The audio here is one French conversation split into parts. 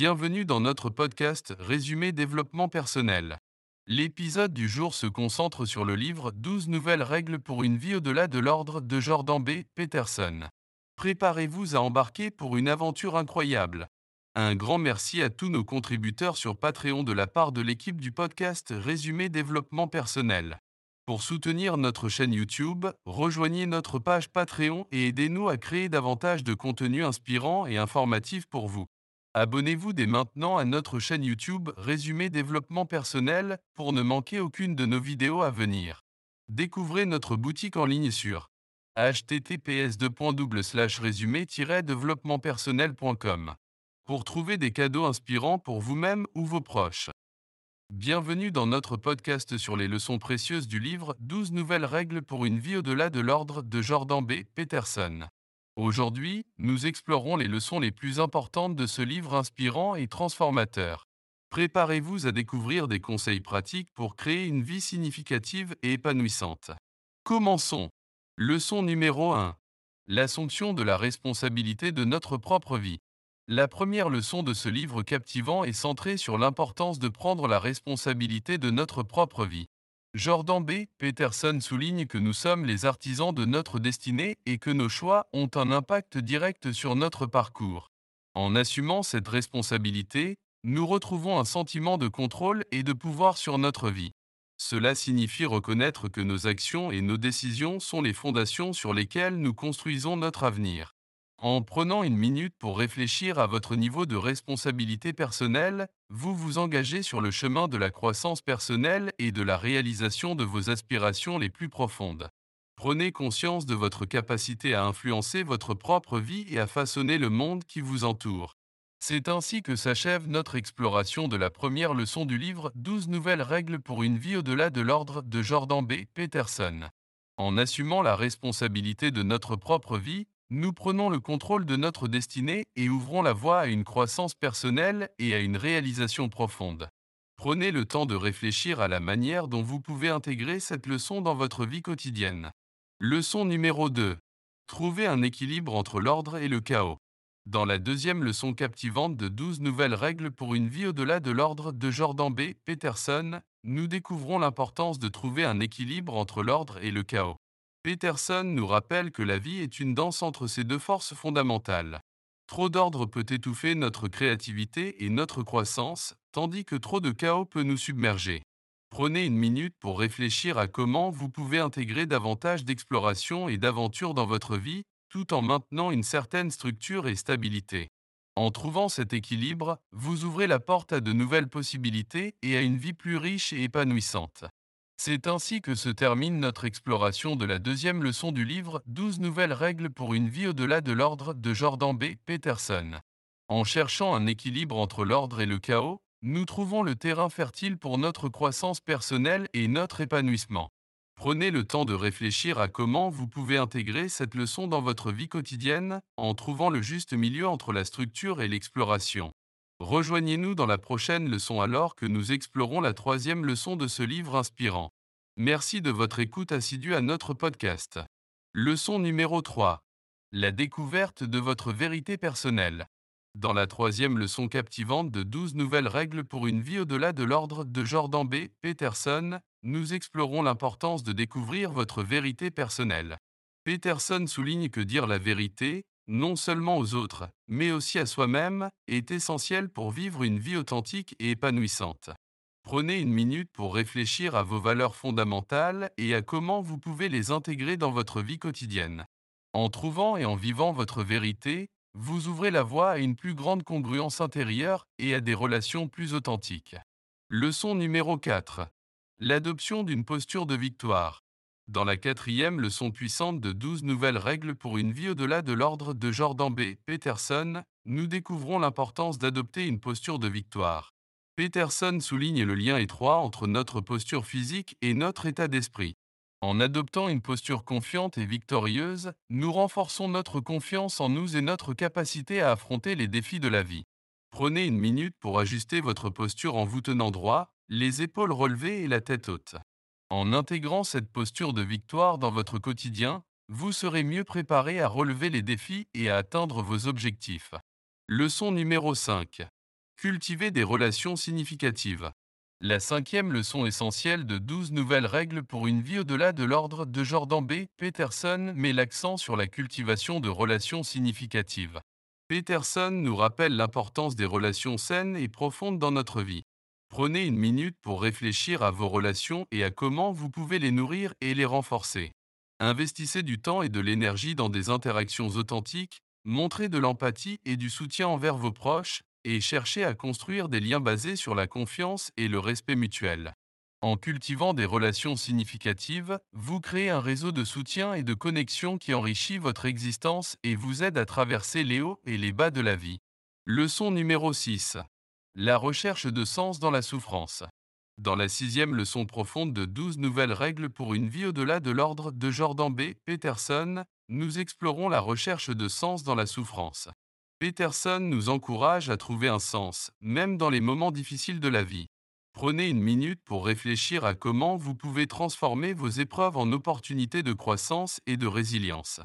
Bienvenue dans notre podcast Résumé développement personnel. L'épisode du jour se concentre sur le livre 12 nouvelles règles pour une vie au-delà de l'ordre de Jordan B. Peterson. Préparez-vous à embarquer pour une aventure incroyable. Un grand merci à tous nos contributeurs sur Patreon de la part de l'équipe du podcast Résumé développement personnel. Pour soutenir notre chaîne YouTube, rejoignez notre page Patreon et aidez-nous à créer davantage de contenu inspirant et informatif pour vous. Abonnez-vous dès maintenant à notre chaîne YouTube Résumé développement personnel pour ne manquer aucune de nos vidéos à venir. Découvrez notre boutique en ligne sur https résumé développementpersonnel.com pour trouver des cadeaux inspirants pour vous-même ou vos proches. Bienvenue dans notre podcast sur les leçons précieuses du livre 12 nouvelles règles pour une vie au-delà de l'ordre de Jordan B. Peterson. Aujourd'hui, nous explorons les leçons les plus importantes de ce livre inspirant et transformateur. Préparez-vous à découvrir des conseils pratiques pour créer une vie significative et épanouissante. Commençons. Leçon numéro 1. L'assomption de la responsabilité de notre propre vie. La première leçon de ce livre captivant est centrée sur l'importance de prendre la responsabilité de notre propre vie. Jordan B. Peterson souligne que nous sommes les artisans de notre destinée et que nos choix ont un impact direct sur notre parcours. En assumant cette responsabilité, nous retrouvons un sentiment de contrôle et de pouvoir sur notre vie. Cela signifie reconnaître que nos actions et nos décisions sont les fondations sur lesquelles nous construisons notre avenir. En prenant une minute pour réfléchir à votre niveau de responsabilité personnelle, vous vous engagez sur le chemin de la croissance personnelle et de la réalisation de vos aspirations les plus profondes. Prenez conscience de votre capacité à influencer votre propre vie et à façonner le monde qui vous entoure. C'est ainsi que s'achève notre exploration de la première leçon du livre 12 nouvelles règles pour une vie au-delà de l'ordre de Jordan B. Peterson. En assumant la responsabilité de notre propre vie, nous prenons le contrôle de notre destinée et ouvrons la voie à une croissance personnelle et à une réalisation profonde. Prenez le temps de réfléchir à la manière dont vous pouvez intégrer cette leçon dans votre vie quotidienne. Leçon numéro 2. Trouvez un équilibre entre l'ordre et le chaos. Dans la deuxième leçon captivante de 12 nouvelles règles pour une vie au-delà de l'ordre de Jordan B. Peterson, nous découvrons l'importance de trouver un équilibre entre l'ordre et le chaos. Peterson nous rappelle que la vie est une danse entre ces deux forces fondamentales. Trop d'ordre peut étouffer notre créativité et notre croissance, tandis que trop de chaos peut nous submerger. Prenez une minute pour réfléchir à comment vous pouvez intégrer davantage d'exploration et d'aventure dans votre vie, tout en maintenant une certaine structure et stabilité. En trouvant cet équilibre, vous ouvrez la porte à de nouvelles possibilités et à une vie plus riche et épanouissante. C'est ainsi que se termine notre exploration de la deuxième leçon du livre 12 nouvelles règles pour une vie au-delà de l'ordre de Jordan B. Peterson. En cherchant un équilibre entre l'ordre et le chaos, nous trouvons le terrain fertile pour notre croissance personnelle et notre épanouissement. Prenez le temps de réfléchir à comment vous pouvez intégrer cette leçon dans votre vie quotidienne en trouvant le juste milieu entre la structure et l'exploration. Rejoignez-nous dans la prochaine leçon alors que nous explorons la troisième leçon de ce livre inspirant. Merci de votre écoute assidue à notre podcast. Leçon numéro 3. La découverte de votre vérité personnelle. Dans la troisième leçon captivante de 12 nouvelles règles pour une vie au-delà de l'ordre de Jordan B. Peterson, nous explorons l'importance de découvrir votre vérité personnelle. Peterson souligne que dire la vérité, non seulement aux autres, mais aussi à soi-même, est essentiel pour vivre une vie authentique et épanouissante. Prenez une minute pour réfléchir à vos valeurs fondamentales et à comment vous pouvez les intégrer dans votre vie quotidienne. En trouvant et en vivant votre vérité, vous ouvrez la voie à une plus grande congruence intérieure et à des relations plus authentiques. Leçon numéro 4. L'adoption d'une posture de victoire. Dans la quatrième leçon puissante de 12 nouvelles règles pour une vie au-delà de l'ordre de Jordan B. Peterson, nous découvrons l'importance d'adopter une posture de victoire. Peterson souligne le lien étroit entre notre posture physique et notre état d'esprit. En adoptant une posture confiante et victorieuse, nous renforçons notre confiance en nous et notre capacité à affronter les défis de la vie. Prenez une minute pour ajuster votre posture en vous tenant droit, les épaules relevées et la tête haute. En intégrant cette posture de victoire dans votre quotidien, vous serez mieux préparé à relever les défis et à atteindre vos objectifs. Leçon numéro 5. Cultiver des relations significatives. La cinquième leçon essentielle de 12 nouvelles règles pour une vie au-delà de l'ordre de Jordan B. Peterson met l'accent sur la cultivation de relations significatives. Peterson nous rappelle l'importance des relations saines et profondes dans notre vie. Prenez une minute pour réfléchir à vos relations et à comment vous pouvez les nourrir et les renforcer. Investissez du temps et de l'énergie dans des interactions authentiques, montrez de l'empathie et du soutien envers vos proches, et cherchez à construire des liens basés sur la confiance et le respect mutuel. En cultivant des relations significatives, vous créez un réseau de soutien et de connexion qui enrichit votre existence et vous aide à traverser les hauts et les bas de la vie. Leçon numéro 6. La recherche de sens dans la souffrance. Dans la sixième leçon profonde de 12 nouvelles règles pour une vie au-delà de l'ordre de Jordan B. Peterson, nous explorons la recherche de sens dans la souffrance. Peterson nous encourage à trouver un sens, même dans les moments difficiles de la vie. Prenez une minute pour réfléchir à comment vous pouvez transformer vos épreuves en opportunités de croissance et de résilience.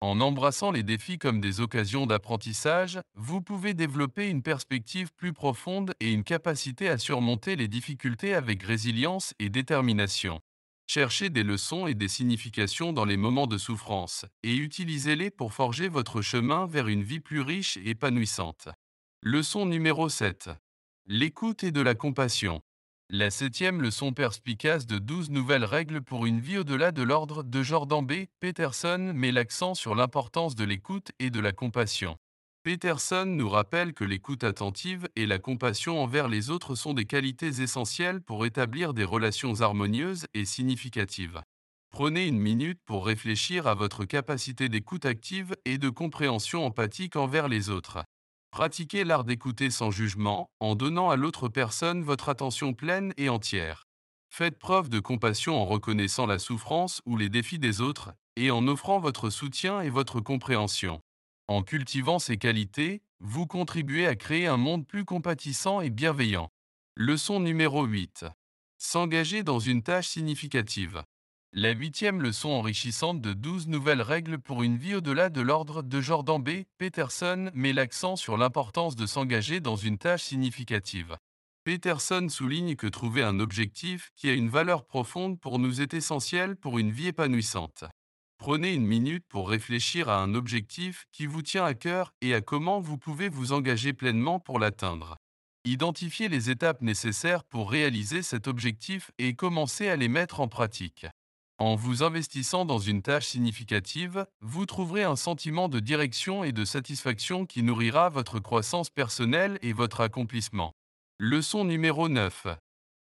En embrassant les défis comme des occasions d'apprentissage, vous pouvez développer une perspective plus profonde et une capacité à surmonter les difficultés avec résilience et détermination. Cherchez des leçons et des significations dans les moments de souffrance, et utilisez-les pour forger votre chemin vers une vie plus riche et épanouissante. Leçon numéro 7. L'écoute et de la compassion. La septième leçon perspicace de 12 nouvelles règles pour une vie au-delà de l'ordre de Jordan B. Peterson met l'accent sur l'importance de l'écoute et de la compassion. Peterson nous rappelle que l'écoute attentive et la compassion envers les autres sont des qualités essentielles pour établir des relations harmonieuses et significatives. Prenez une minute pour réfléchir à votre capacité d'écoute active et de compréhension empathique envers les autres. Pratiquez l'art d'écouter sans jugement, en donnant à l'autre personne votre attention pleine et entière. Faites preuve de compassion en reconnaissant la souffrance ou les défis des autres, et en offrant votre soutien et votre compréhension. En cultivant ces qualités, vous contribuez à créer un monde plus compatissant et bienveillant. Leçon numéro 8. S'engager dans une tâche significative. La huitième leçon enrichissante de 12 nouvelles règles pour une vie au-delà de l'ordre de Jordan B. Peterson met l'accent sur l'importance de s'engager dans une tâche significative. Peterson souligne que trouver un objectif qui a une valeur profonde pour nous est essentiel pour une vie épanouissante. Prenez une minute pour réfléchir à un objectif qui vous tient à cœur et à comment vous pouvez vous engager pleinement pour l'atteindre. Identifiez les étapes nécessaires pour réaliser cet objectif et commencez à les mettre en pratique. En vous investissant dans une tâche significative, vous trouverez un sentiment de direction et de satisfaction qui nourrira votre croissance personnelle et votre accomplissement. Leçon numéro 9.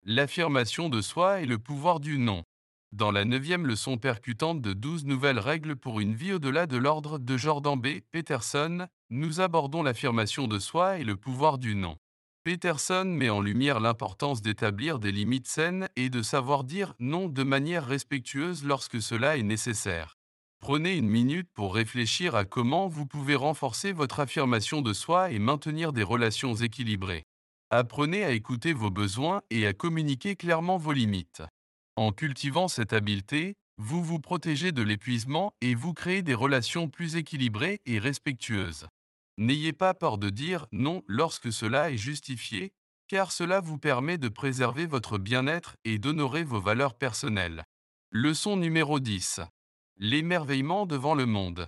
L'affirmation de soi et le pouvoir du non. Dans la neuvième leçon percutante de 12 nouvelles règles pour une vie au-delà de l'ordre de Jordan B. Peterson, nous abordons l'affirmation de soi et le pouvoir du non. Peterson met en lumière l'importance d'établir des limites saines et de savoir dire non de manière respectueuse lorsque cela est nécessaire. Prenez une minute pour réfléchir à comment vous pouvez renforcer votre affirmation de soi et maintenir des relations équilibrées. Apprenez à écouter vos besoins et à communiquer clairement vos limites. En cultivant cette habileté, vous vous protégez de l'épuisement et vous créez des relations plus équilibrées et respectueuses. N'ayez pas peur de dire non lorsque cela est justifié, car cela vous permet de préserver votre bien-être et d'honorer vos valeurs personnelles. Leçon numéro 10. L'émerveillement devant le monde.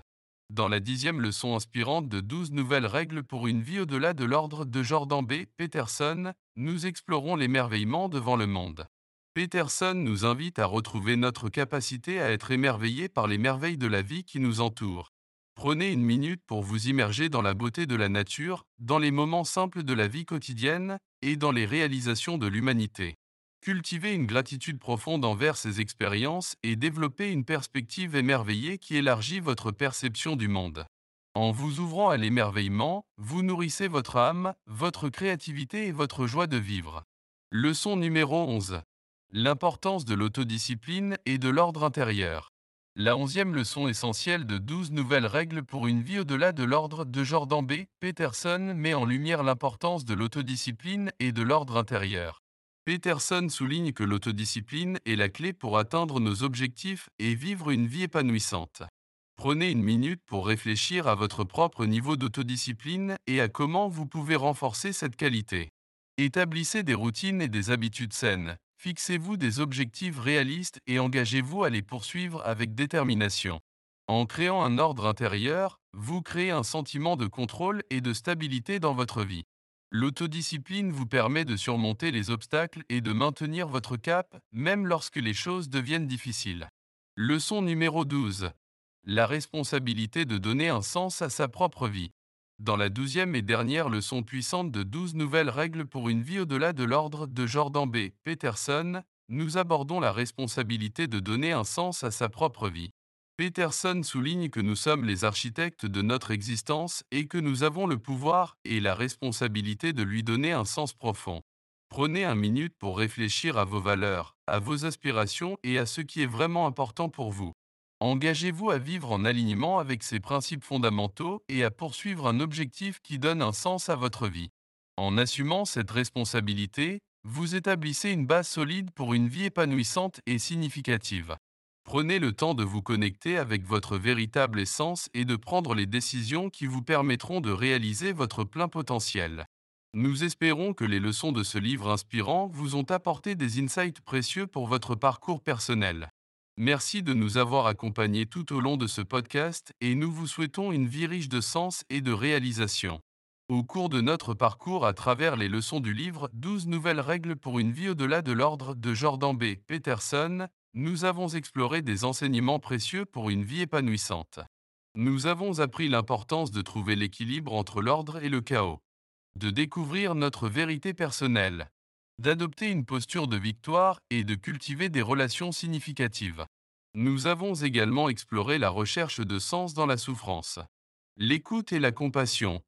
Dans la dixième leçon inspirante de 12 nouvelles règles pour une vie au-delà de l'ordre de Jordan B. Peterson, nous explorons l'émerveillement devant le monde. Peterson nous invite à retrouver notre capacité à être émerveillés par les merveilles de la vie qui nous entoure. Prenez une minute pour vous immerger dans la beauté de la nature, dans les moments simples de la vie quotidienne et dans les réalisations de l'humanité. Cultivez une gratitude profonde envers ces expériences et développez une perspective émerveillée qui élargit votre perception du monde. En vous ouvrant à l'émerveillement, vous nourrissez votre âme, votre créativité et votre joie de vivre. Leçon numéro 11. L'importance de l'autodiscipline et de l'ordre intérieur. La onzième leçon essentielle de 12 nouvelles règles pour une vie au-delà de l'ordre de Jordan B. Peterson met en lumière l'importance de l'autodiscipline et de l'ordre intérieur. Peterson souligne que l'autodiscipline est la clé pour atteindre nos objectifs et vivre une vie épanouissante. Prenez une minute pour réfléchir à votre propre niveau d'autodiscipline et à comment vous pouvez renforcer cette qualité. Établissez des routines et des habitudes saines. Fixez-vous des objectifs réalistes et engagez-vous à les poursuivre avec détermination. En créant un ordre intérieur, vous créez un sentiment de contrôle et de stabilité dans votre vie. L'autodiscipline vous permet de surmonter les obstacles et de maintenir votre cap, même lorsque les choses deviennent difficiles. Leçon numéro 12 la responsabilité de donner un sens à sa propre vie. Dans la douzième et dernière leçon puissante de 12 nouvelles règles pour une vie au-delà de l'ordre de Jordan B. Peterson, nous abordons la responsabilité de donner un sens à sa propre vie. Peterson souligne que nous sommes les architectes de notre existence et que nous avons le pouvoir et la responsabilité de lui donner un sens profond. Prenez un minute pour réfléchir à vos valeurs, à vos aspirations et à ce qui est vraiment important pour vous. Engagez-vous à vivre en alignement avec ces principes fondamentaux et à poursuivre un objectif qui donne un sens à votre vie. En assumant cette responsabilité, vous établissez une base solide pour une vie épanouissante et significative. Prenez le temps de vous connecter avec votre véritable essence et de prendre les décisions qui vous permettront de réaliser votre plein potentiel. Nous espérons que les leçons de ce livre inspirant vous ont apporté des insights précieux pour votre parcours personnel. Merci de nous avoir accompagnés tout au long de ce podcast et nous vous souhaitons une vie riche de sens et de réalisation. Au cours de notre parcours à travers les leçons du livre 12 nouvelles règles pour une vie au-delà de l'ordre de Jordan B. Peterson, nous avons exploré des enseignements précieux pour une vie épanouissante. Nous avons appris l'importance de trouver l'équilibre entre l'ordre et le chaos, de découvrir notre vérité personnelle, d'adopter une posture de victoire et de cultiver des relations significatives. Nous avons également exploré la recherche de sens dans la souffrance, l'écoute et la compassion,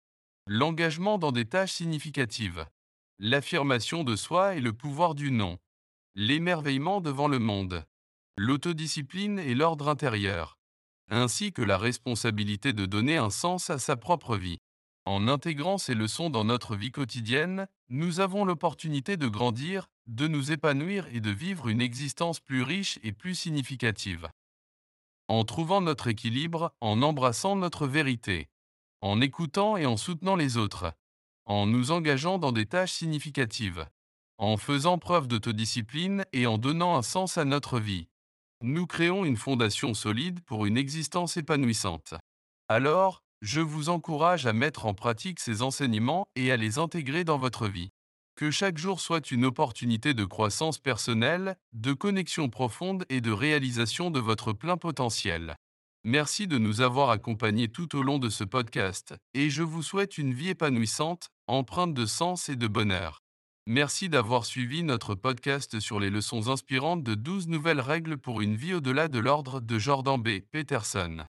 l'engagement dans des tâches significatives, l'affirmation de soi et le pouvoir du non, l'émerveillement devant le monde, l'autodiscipline et l'ordre intérieur, ainsi que la responsabilité de donner un sens à sa propre vie. En intégrant ces leçons dans notre vie quotidienne, nous avons l'opportunité de grandir, de nous épanouir et de vivre une existence plus riche et plus significative. En trouvant notre équilibre, en embrassant notre vérité, en écoutant et en soutenant les autres, en nous engageant dans des tâches significatives, en faisant preuve d'autodiscipline et en donnant un sens à notre vie, nous créons une fondation solide pour une existence épanouissante. Alors, je vous encourage à mettre en pratique ces enseignements et à les intégrer dans votre vie. Que chaque jour soit une opportunité de croissance personnelle, de connexion profonde et de réalisation de votre plein potentiel. Merci de nous avoir accompagnés tout au long de ce podcast, et je vous souhaite une vie épanouissante, empreinte de sens et de bonheur. Merci d'avoir suivi notre podcast sur les leçons inspirantes de 12 nouvelles règles pour une vie au-delà de l'ordre de Jordan B. Peterson.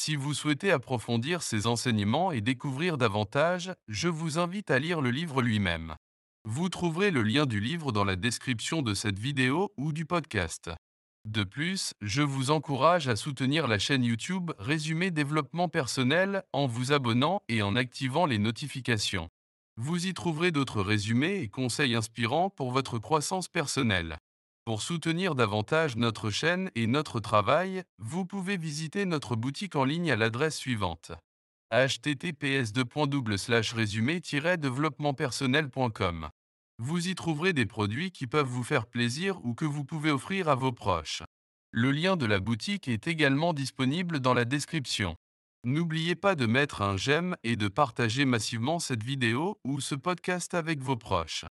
Si vous souhaitez approfondir ces enseignements et découvrir davantage, je vous invite à lire le livre lui-même. Vous trouverez le lien du livre dans la description de cette vidéo ou du podcast. De plus, je vous encourage à soutenir la chaîne YouTube Résumé Développement Personnel en vous abonnant et en activant les notifications. Vous y trouverez d'autres résumés et conseils inspirants pour votre croissance personnelle. Pour soutenir davantage notre chaîne et notre travail, vous pouvez visiter notre boutique en ligne à l'adresse suivante https résumé développementpersonnel.com. Vous y trouverez des produits qui peuvent vous faire plaisir ou que vous pouvez offrir à vos proches. Le lien de la boutique est également disponible dans la description. N'oubliez pas de mettre un j'aime et de partager massivement cette vidéo ou ce podcast avec vos proches.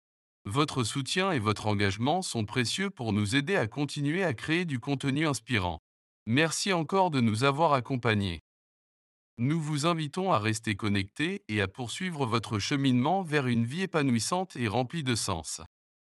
Votre soutien et votre engagement sont précieux pour nous aider à continuer à créer du contenu inspirant. Merci encore de nous avoir accompagnés. Nous vous invitons à rester connectés et à poursuivre votre cheminement vers une vie épanouissante et remplie de sens.